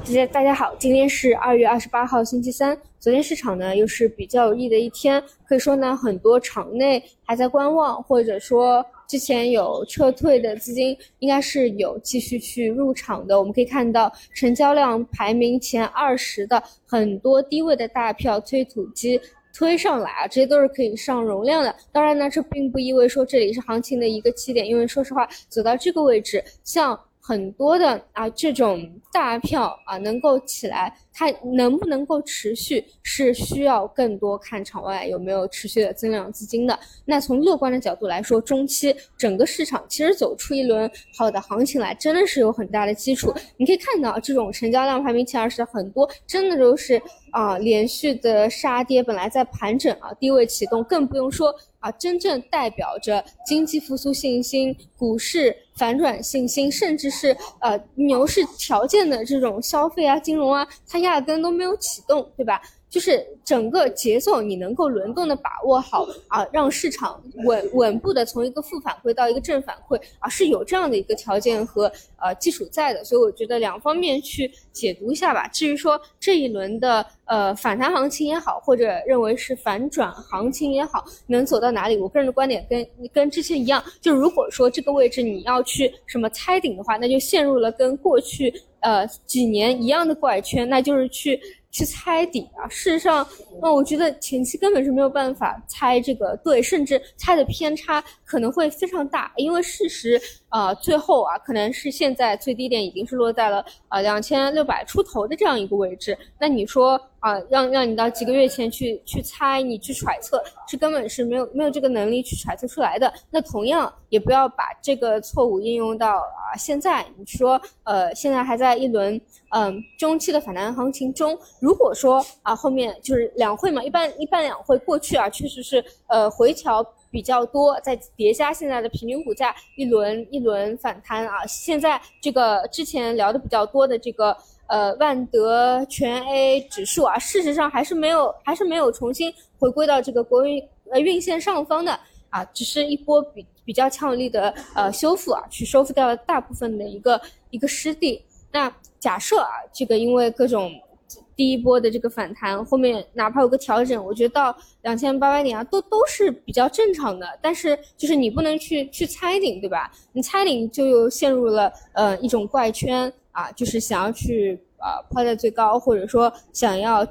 大家大家好，今天是二月二十八号星期三。昨天市场呢又是比较有利的一天，可以说呢很多场内还在观望，或者说之前有撤退的资金，应该是有继续去入场的。我们可以看到成交量排名前二十的很多低位的大票推土机推上来啊，这些都是可以上容量的。当然呢，这并不意味说这里是行情的一个起点，因为说实话，走到这个位置，像。很多的啊，这种大票啊，能够起来，它能不能够持续，是需要更多看场外有没有持续的增量资金的。那从乐观的角度来说，中期整个市场其实走出一轮好的行情来，真的是有很大的基础。你可以看到，这种成交量排名前二十的很多，真的都是啊连续的杀跌，本来在盘整啊，低位启动，更不用说。啊，真正代表着经济复苏信心、股市反转信心，甚至是呃牛市条件的这种消费啊、金融啊，它压根都没有启动，对吧？就是整个节奏你能够轮动的把握好啊，让市场稳稳步的从一个负反馈到一个正反馈啊，是有这样的一个条件和呃基础在的，所以我觉得两方面去解读一下吧。至于说这一轮的呃反弹行情也好，或者认为是反转行情也好，能走到哪里，我个人的观点跟跟之前一样，就如果说这个位置你要去什么猜顶的话，那就陷入了跟过去呃几年一样的怪圈，那就是去。去猜底啊！事实上，那我觉得前期根本是没有办法猜这个对，甚至猜的偏差可能会非常大，因为事实啊，最后啊，可能是现在最低点已经是落在了啊两千六百出头的这样一个位置。那你说啊，让让你到几个月前去去猜，你去揣测，是根本是没有没有这个能力去揣测出来的。那同样也不要把这个错误应用到啊现在，你说呃现在还在一轮嗯中期的反弹行情中。如果说啊，后面就是两会嘛，一般一般两会过去啊，确实是呃回调比较多，再叠加现在的平均股价，一轮一轮反弹啊。现在这个之前聊的比较多的这个呃万德全 A 指数啊，事实上还是没有还是没有重新回归到这个国运呃运线上方的啊，只是一波比比较强有力的呃修复啊，去修复掉了大部分的一个一个失地。那假设啊，这个因为各种。第一波的这个反弹，后面哪怕有个调整，我觉得到两千八百点啊，都都是比较正常的。但是就是你不能去去猜顶，对吧？你猜顶就又陷入了呃一种怪圈啊，就是想要去啊抛在最高，或者说想要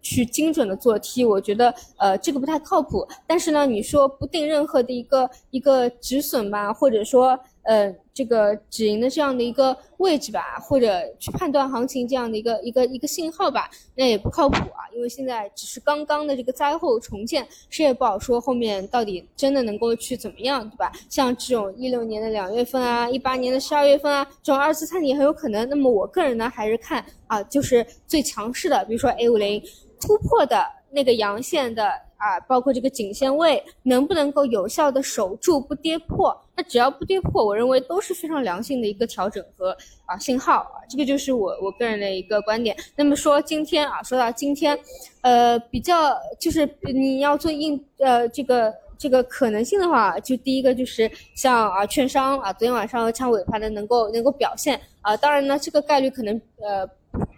去精准的做 T，我觉得呃这个不太靠谱。但是呢，你说不定任何的一个一个止损吧，或者说。呃，这个止盈的这样的一个位置吧，或者去判断行情这样的一个一个一个信号吧，那也不靠谱啊，因为现在只是刚刚的这个灾后重建，谁也不好说后面到底真的能够去怎么样，对吧？像这种一六年的两月份啊，一八年的十二月份啊，这种二次探底很有可能。那么我个人呢，还是看啊，就是最强势的，比如说 A 五零突破的那个阳线的。啊，包括这个颈线位能不能够有效的守住不跌破？那只要不跌破，我认为都是非常良性的一个调整和啊信号啊，这个就是我我个人的一个观点。那么说今天啊，说到今天，呃，比较就是你要做应呃这个这个可能性的话，就第一个就是像啊券商啊，昨天晚上和抢尾盘的能够能够表现啊，当然呢这个概率可能呃。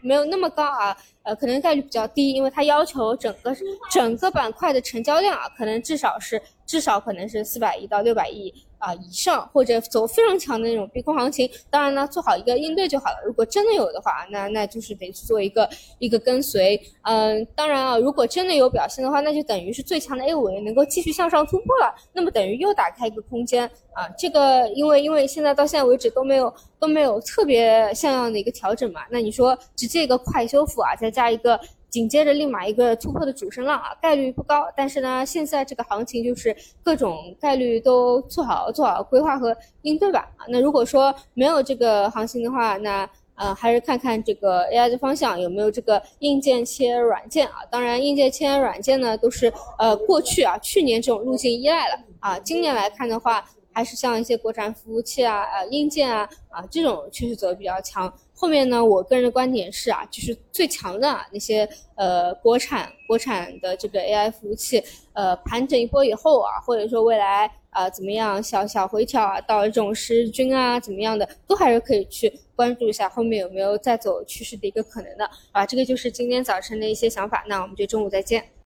没有那么高啊，呃，可能概率比较低，因为它要求整个整个板块的成交量啊，可能至少是至少可能是四百亿到六百亿啊以上，或者走非常强的那种逼空行情。当然呢，做好一个应对就好了。如果真的有的话，那那就是得去做一个一个跟随。嗯，当然啊，如果真的有表现的话，那就等于是最强的 A 五能够继续向上突破了，那么等于又打开一个空间啊。这个因为因为现在到现在为止都没有都没有特别像样的一个调整嘛，那你说直。接一个快修复啊，再加一个紧接着立马一个突破的主升浪啊，概率不高。但是呢，现在这个行情就是各种概率都做好做好规划和应对吧。那如果说没有这个行情的话，那呃还是看看这个 AI 的方向有没有这个硬件切软件啊。当然，硬件切软件呢都是呃过去啊去年这种路径依赖了啊。今年来看的话，还是像一些国产服务器啊、呃硬件啊啊这种趋势走的比较强。后面呢，我个人的观点是啊，就是最强的那些呃国产国产的这个 AI 服务器，呃盘整一波以后啊，或者说未来啊怎么样小小回调啊，到这种十日均啊怎么样的，都还是可以去关注一下后面有没有再走趋势的一个可能的啊。这个就是今天早晨的一些想法，那我们就中午再见。